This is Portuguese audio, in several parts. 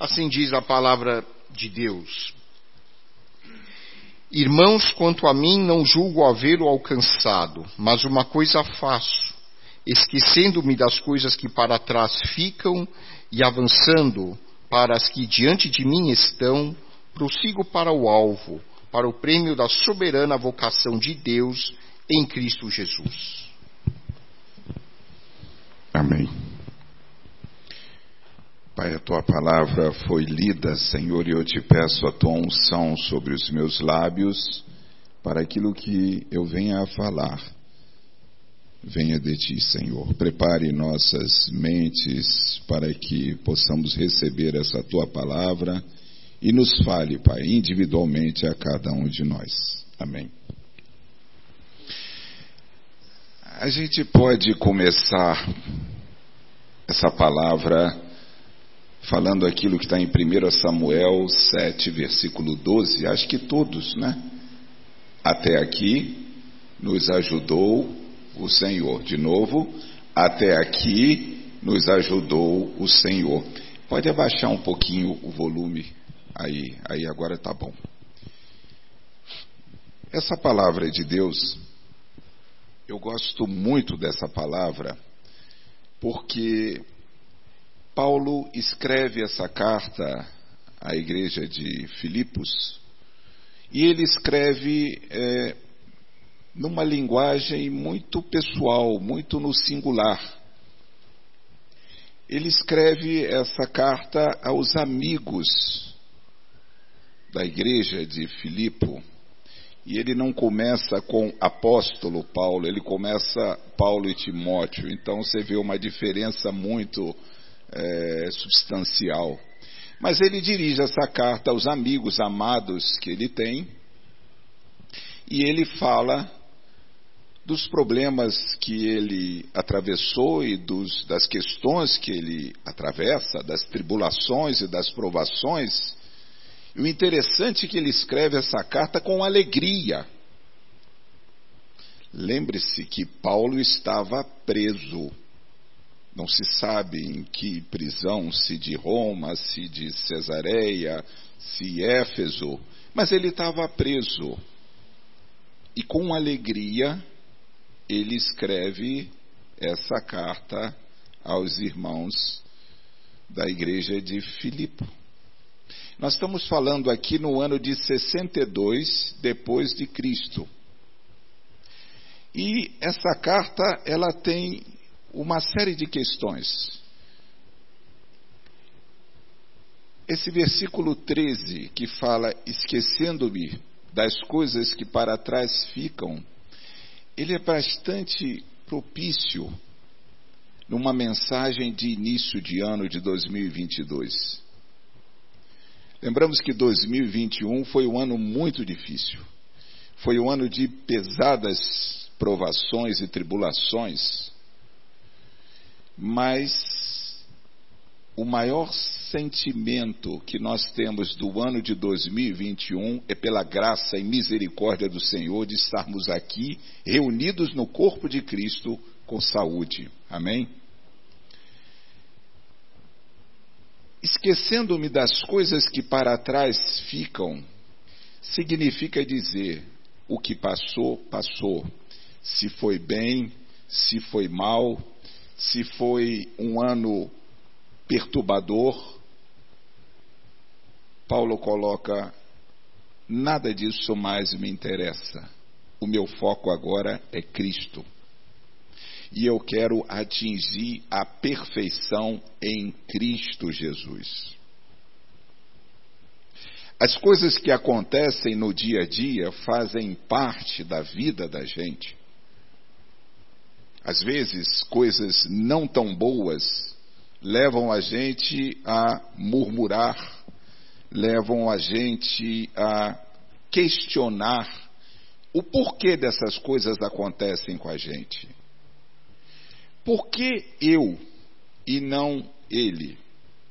Assim diz a palavra de Deus. Irmãos, quanto a mim, não julgo havê-lo alcançado, mas uma coisa faço, esquecendo-me das coisas que para trás ficam e avançando para as que diante de mim estão, prossigo para o alvo, para o prêmio da soberana vocação de Deus em Cristo Jesus. Amém. Pai, a tua palavra foi lida, Senhor, e eu te peço a tua unção sobre os meus lábios para aquilo que eu venha a falar. Venha de ti, Senhor. Prepare nossas mentes para que possamos receber essa tua palavra e nos fale, Pai, individualmente a cada um de nós. Amém. A gente pode começar essa palavra falando aquilo que está em 1 Samuel 7, versículo 12, acho que todos, né? Até aqui nos ajudou o Senhor. De novo, até aqui nos ajudou o Senhor. Pode abaixar um pouquinho o volume aí, aí agora está bom. Essa palavra de Deus, eu gosto muito dessa palavra, porque Paulo escreve essa carta à igreja de Filipos e ele escreve é, numa linguagem muito pessoal, muito no singular. Ele escreve essa carta aos amigos da igreja de Filipo. E ele não começa com apóstolo Paulo, ele começa Paulo e Timóteo. Então você vê uma diferença muito é, substancial. Mas ele dirige essa carta aos amigos amados que ele tem e ele fala dos problemas que ele atravessou e dos, das questões que ele atravessa, das tribulações e das provações. E o interessante é que ele escreve essa carta com alegria. Lembre-se que Paulo estava preso. Não se sabe em que prisão, se de Roma, se de Cesareia, se Éfeso, mas ele estava preso. E com alegria ele escreve essa carta aos irmãos da igreja de Filipe. Nós estamos falando aqui no ano de 62 depois de Cristo. E essa carta, ela tem uma série de questões. Esse versículo 13, que fala: Esquecendo-me das coisas que para trás ficam, ele é bastante propício numa mensagem de início de ano de 2022. Lembramos que 2021 foi um ano muito difícil. Foi um ano de pesadas provações e tribulações mas o maior sentimento que nós temos do ano de 2021 é pela graça e misericórdia do Senhor de estarmos aqui reunidos no corpo de Cristo com saúde. Amém? Esquecendo-me das coisas que para trás ficam, significa dizer: o que passou, passou. Se foi bem, se foi mal, se foi um ano perturbador, Paulo coloca: nada disso mais me interessa. O meu foco agora é Cristo. E eu quero atingir a perfeição em Cristo Jesus. As coisas que acontecem no dia a dia fazem parte da vida da gente. Às vezes, coisas não tão boas levam a gente a murmurar, levam a gente a questionar o porquê dessas coisas acontecem com a gente. Por que eu e não ele?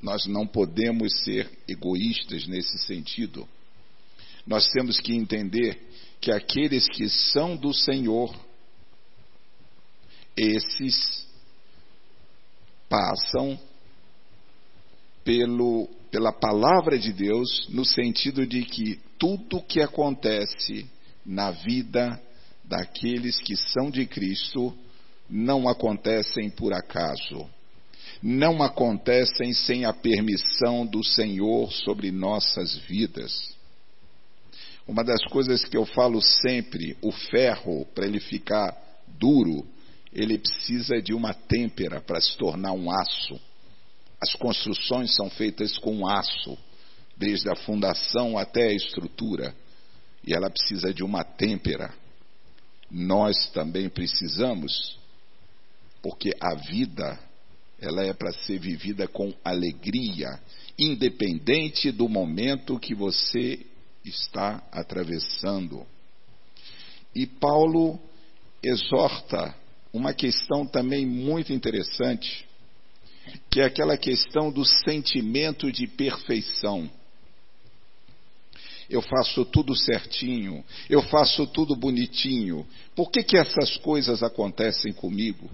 Nós não podemos ser egoístas nesse sentido. Nós temos que entender que aqueles que são do Senhor esses passam pelo, pela palavra de Deus, no sentido de que tudo que acontece na vida daqueles que são de Cristo não acontecem por acaso. Não acontecem sem a permissão do Senhor sobre nossas vidas. Uma das coisas que eu falo sempre, o ferro, para ele ficar duro, ele precisa de uma têmpera para se tornar um aço. As construções são feitas com aço, desde a fundação até a estrutura, e ela precisa de uma têmpera. Nós também precisamos, porque a vida ela é para ser vivida com alegria, independente do momento que você está atravessando. E Paulo exorta uma questão também muito interessante, que é aquela questão do sentimento de perfeição. Eu faço tudo certinho, eu faço tudo bonitinho. Por que, que essas coisas acontecem comigo?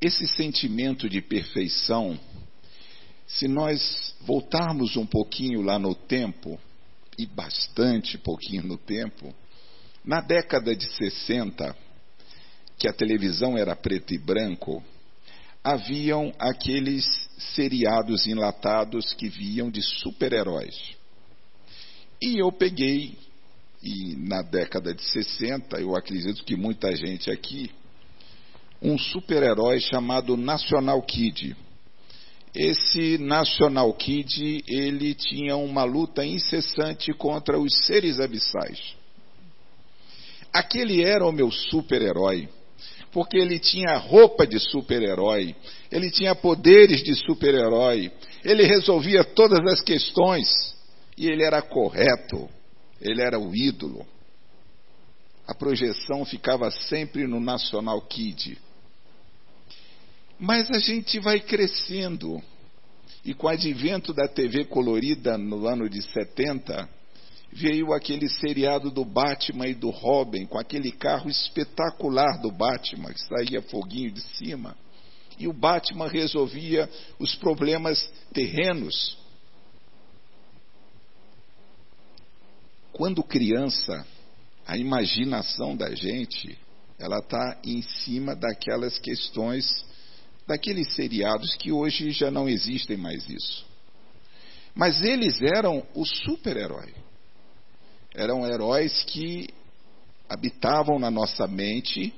Esse sentimento de perfeição, se nós voltarmos um pouquinho lá no tempo, e bastante pouquinho no tempo, na década de 60, que a televisão era preto e branco, haviam aqueles seriados enlatados que viam de super-heróis. E eu peguei, e na década de 60, eu acredito que muita gente aqui, um super-herói chamado National Kid. Esse National Kid, ele tinha uma luta incessante contra os seres abissais. Aquele era o meu super-herói, porque ele tinha roupa de super-herói, ele tinha poderes de super-herói, ele resolvia todas as questões e ele era correto, ele era o ídolo. A projeção ficava sempre no National Kid. Mas a gente vai crescendo. E com o advento da TV colorida no ano de 70, veio aquele seriado do Batman e do Robin, com aquele carro espetacular do Batman, que saía foguinho de cima. E o Batman resolvia os problemas terrenos. Quando criança, a imaginação da gente, ela está em cima daquelas questões, daqueles seriados que hoje já não existem mais isso. Mas eles eram o super-herói eram heróis que habitavam na nossa mente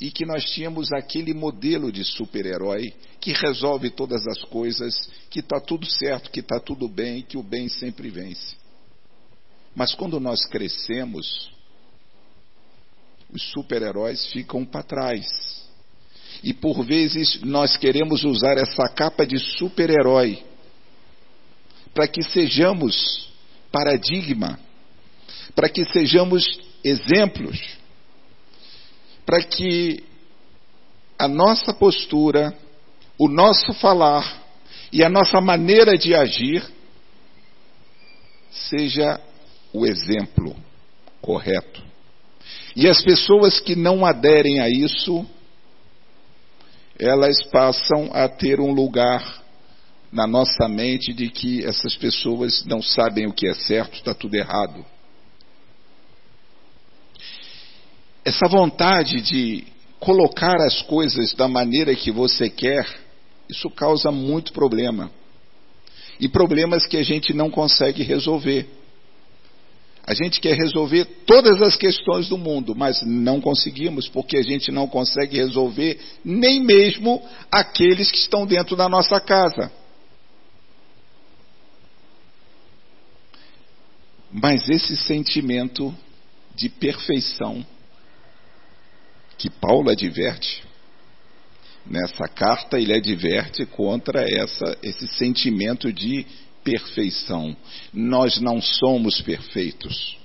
e que nós tínhamos aquele modelo de super-herói que resolve todas as coisas, que está tudo certo, que está tudo bem, que o bem sempre vence. Mas quando nós crescemos, os super-heróis ficam para trás. E por vezes nós queremos usar essa capa de super-herói para que sejamos paradigma para que sejamos exemplos, para que a nossa postura, o nosso falar e a nossa maneira de agir seja o exemplo correto. E as pessoas que não aderem a isso, elas passam a ter um lugar na nossa mente de que essas pessoas não sabem o que é certo, está tudo errado. Essa vontade de colocar as coisas da maneira que você quer, isso causa muito problema. E problemas que a gente não consegue resolver. A gente quer resolver todas as questões do mundo, mas não conseguimos, porque a gente não consegue resolver nem mesmo aqueles que estão dentro da nossa casa. Mas esse sentimento de perfeição que Paulo adverte. Nessa carta ele adverte contra essa, esse sentimento de perfeição. Nós não somos perfeitos.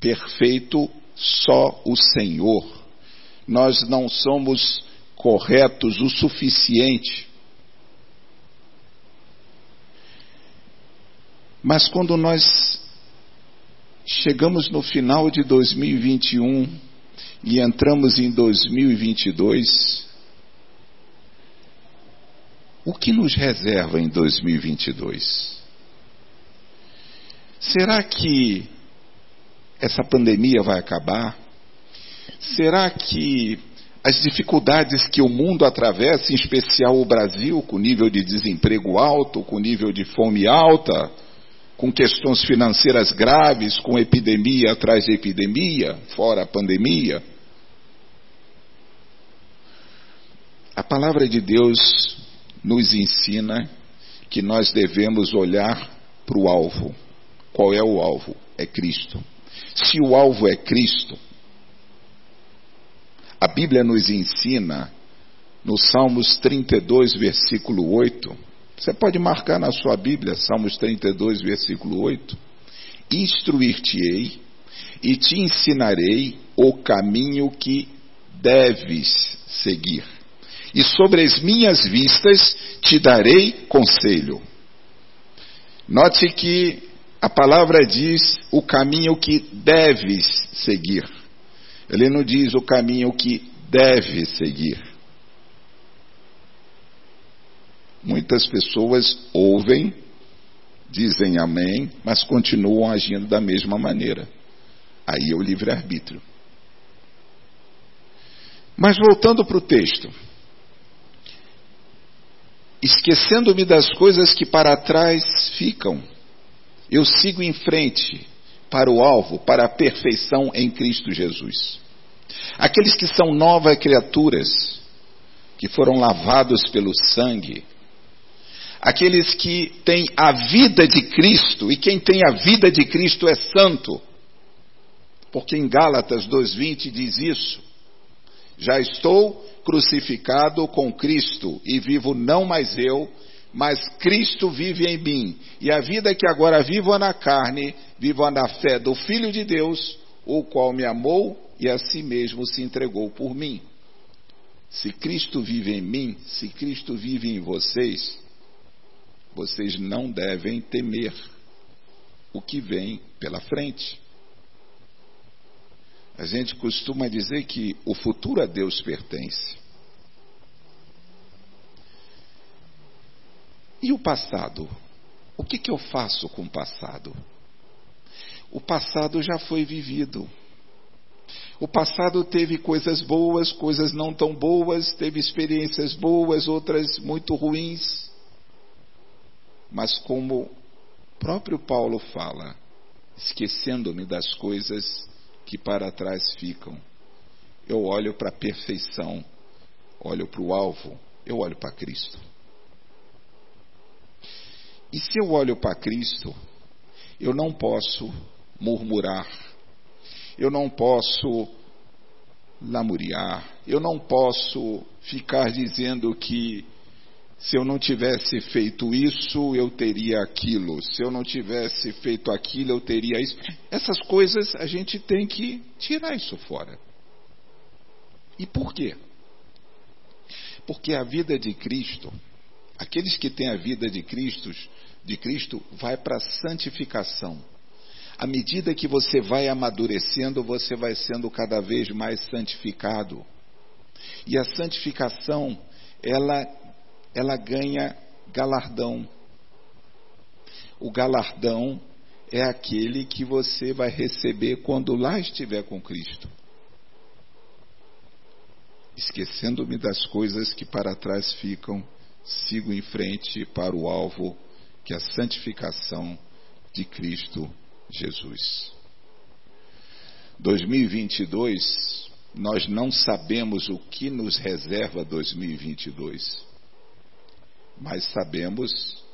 Perfeito só o Senhor. Nós não somos corretos o suficiente. Mas quando nós chegamos no final de 2021, e entramos em 2022, O que nos reserva em 2022? Será que essa pandemia vai acabar? Será que as dificuldades que o mundo atravessa, em especial o Brasil, com nível de desemprego alto, com nível de fome alta, com questões financeiras graves, com epidemia atrás de epidemia, fora a pandemia. A palavra de Deus nos ensina que nós devemos olhar para o alvo. Qual é o alvo? É Cristo. Se o alvo é Cristo, a Bíblia nos ensina no Salmos 32, versículo 8. Você pode marcar na sua Bíblia, Salmos 32, versículo 8. Instruir-te-ei e te ensinarei o caminho que deves seguir. E sobre as minhas vistas te darei conselho. Note que a palavra diz o caminho que deves seguir. Ele não diz o caminho que deve seguir. Muitas pessoas ouvem, dizem amém, mas continuam agindo da mesma maneira. Aí é o livre-arbítrio. Mas voltando para o texto. Esquecendo-me das coisas que para trás ficam, eu sigo em frente para o alvo, para a perfeição em Cristo Jesus. Aqueles que são novas criaturas, que foram lavados pelo sangue, aqueles que têm a vida de Cristo, e quem tem a vida de Cristo é santo, porque em Gálatas 2,20 diz isso: já estou crucificado com Cristo e vivo não mais eu, mas Cristo vive em mim. E a vida que agora vivo na carne, vivo na fé do Filho de Deus, o qual me amou e a si mesmo se entregou por mim. Se Cristo vive em mim, se Cristo vive em vocês, vocês não devem temer o que vem pela frente. A gente costuma dizer que o futuro a Deus pertence. E o passado? O que, que eu faço com o passado? O passado já foi vivido. O passado teve coisas boas, coisas não tão boas, teve experiências boas, outras muito ruins. Mas como o próprio Paulo fala, esquecendo-me das coisas que para trás ficam, eu olho para a perfeição, olho para o alvo, eu olho para Cristo. E se eu olho para Cristo, eu não posso murmurar, eu não posso lamuriar, eu não posso ficar dizendo que se eu não tivesse feito isso, eu teria aquilo, se eu não tivesse feito aquilo, eu teria isso. Essas coisas a gente tem que tirar isso fora. E por quê? Porque a vida de Cristo, aqueles que têm a vida de Cristo, de Cristo vai para a santificação. À medida que você vai amadurecendo, você vai sendo cada vez mais santificado. E a santificação, ela, ela ganha galardão. O galardão é aquele que você vai receber quando lá estiver com Cristo. Esquecendo-me das coisas que para trás ficam, sigo em frente para o alvo, que é a santificação de Cristo Jesus. 2022, nós não sabemos o que nos reserva 2022, mas sabemos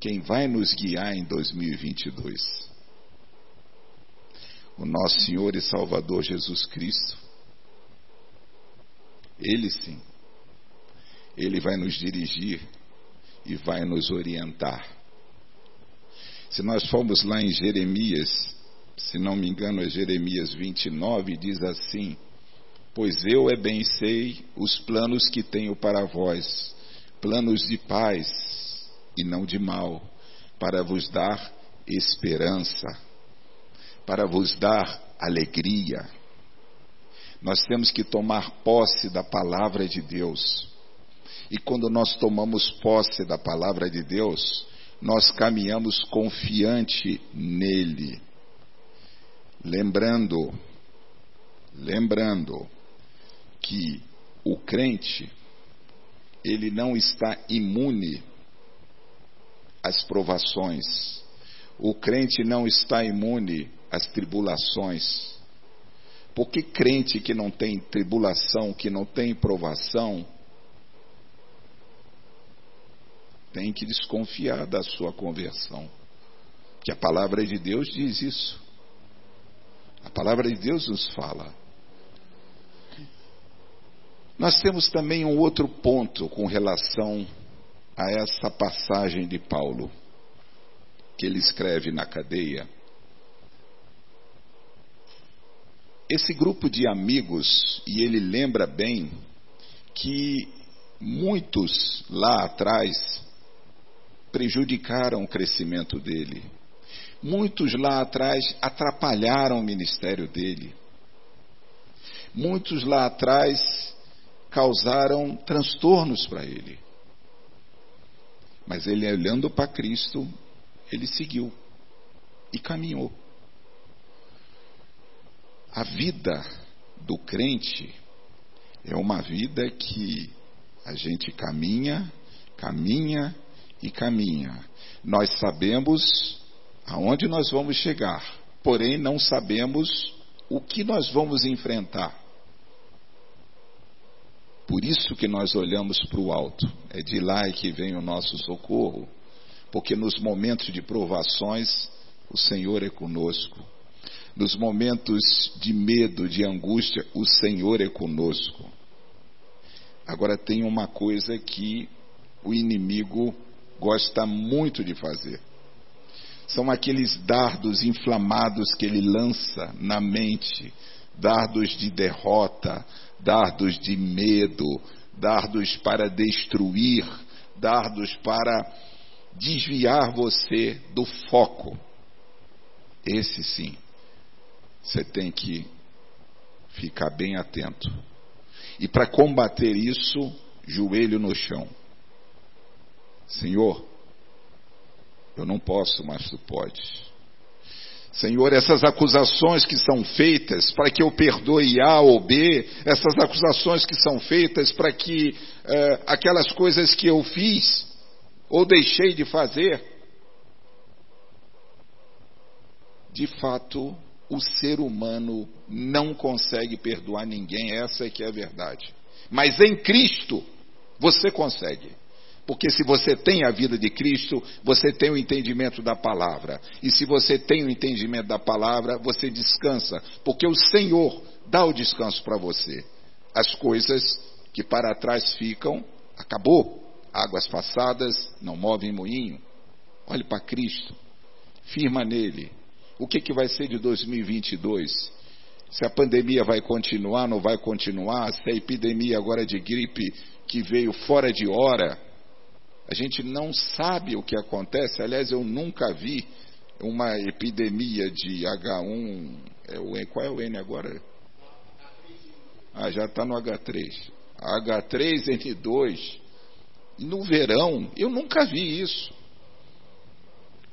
quem vai nos guiar em 2022. O nosso Senhor e Salvador Jesus Cristo. Ele sim, ele vai nos dirigir e vai nos orientar. Se nós formos lá em Jeremias, se não me engano é Jeremias 29, diz assim: Pois eu é bem sei os planos que tenho para vós, planos de paz e não de mal, para vos dar esperança, para vos dar alegria. Nós temos que tomar posse da palavra de Deus. E quando nós tomamos posse da palavra de Deus, nós caminhamos confiante nele. Lembrando, lembrando que o crente, ele não está imune às provações. O crente não está imune às tribulações. Porque crente que não tem tribulação, que não tem provação, tem que desconfiar da sua conversão. Que a palavra de Deus diz isso. A palavra de Deus nos fala. Nós temos também um outro ponto com relação a essa passagem de Paulo, que ele escreve na cadeia. Esse grupo de amigos, e ele lembra bem que muitos lá atrás prejudicaram o crescimento dele. Muitos lá atrás atrapalharam o ministério dele. Muitos lá atrás causaram transtornos para ele. Mas ele, olhando para Cristo, ele seguiu e caminhou. A vida do crente é uma vida que a gente caminha, caminha e caminha. Nós sabemos aonde nós vamos chegar, porém não sabemos o que nós vamos enfrentar. Por isso que nós olhamos para o alto. É de lá que vem o nosso socorro, porque nos momentos de provações o Senhor é conosco. Nos momentos de medo, de angústia, o Senhor é conosco. Agora tem uma coisa que o inimigo gosta muito de fazer. São aqueles dardos inflamados que ele lança na mente, dardos de derrota, dardos de medo, dardos para destruir, dardos para desviar você do foco. Esse sim, você tem que ficar bem atento. E para combater isso, joelho no chão. Senhor, eu não posso, mas tu podes. Senhor, essas acusações que são feitas para que eu perdoe A ou B, essas acusações que são feitas para que eh, aquelas coisas que eu fiz ou deixei de fazer, de fato, o ser humano não consegue perdoar ninguém, essa é que é a verdade. Mas em Cristo, você consegue. Porque se você tem a vida de Cristo, você tem o entendimento da palavra. E se você tem o entendimento da palavra, você descansa. Porque o Senhor dá o descanso para você. As coisas que para trás ficam, acabou. Águas passadas não movem moinho. Olhe para Cristo. Firma nele. O que, que vai ser de 2022? Se a pandemia vai continuar, não vai continuar? Se a epidemia agora de gripe que veio fora de hora a gente não sabe o que acontece. Aliás, eu nunca vi uma epidemia de H1. É o, qual é o N agora? Ah, já está no H3. H3N2. No verão, eu nunca vi isso.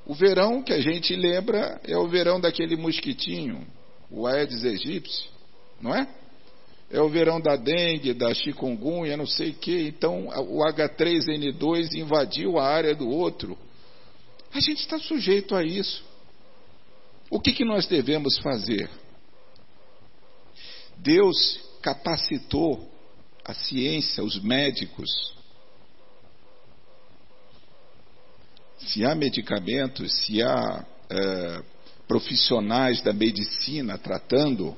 O verão que a gente lembra é o verão daquele mosquitinho, o Aedes aegypti, não é? É o verão da dengue, da chikungunya, não sei o que. Então o H3N2 invadiu a área do outro. A gente está sujeito a isso. O que, que nós devemos fazer? Deus capacitou a ciência, os médicos. Se há medicamentos, se há é, profissionais da medicina tratando,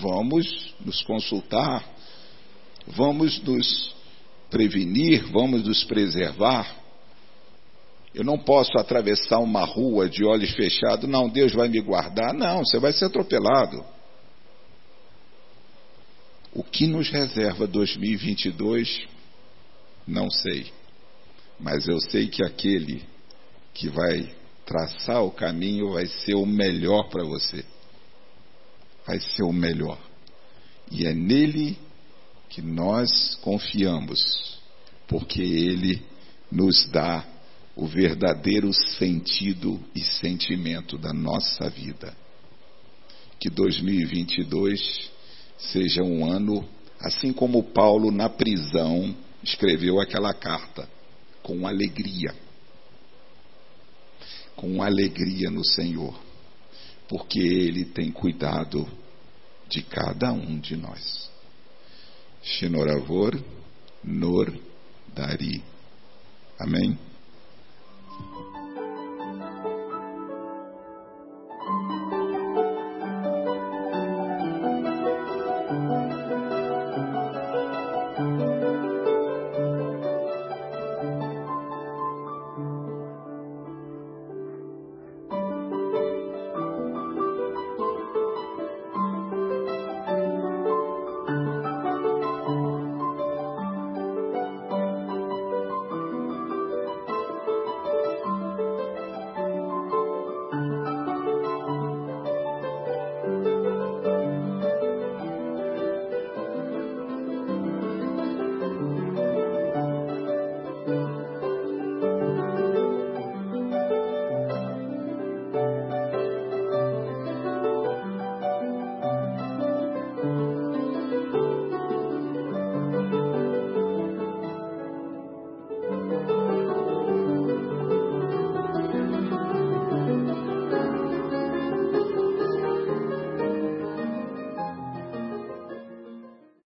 vamos nos consultar, vamos nos prevenir, vamos nos preservar. Eu não posso atravessar uma rua de olhos fechados, não, Deus vai me guardar. Não, você vai ser atropelado. O que nos reserva 2022, não sei. Mas eu sei que aquele que vai traçar o caminho vai ser o melhor para você vai ser o melhor. E é nele que nós confiamos. porque Ele nos dá o verdadeiro sentido e sentimento da nossa vida. Que 2022 seja um ano, assim como Paulo na prisão escreveu aquela carta, com alegria. Com alegria no Senhor, porque Ele tem cuidado de cada um de nós. Shinoravor Nor Dari. Amém?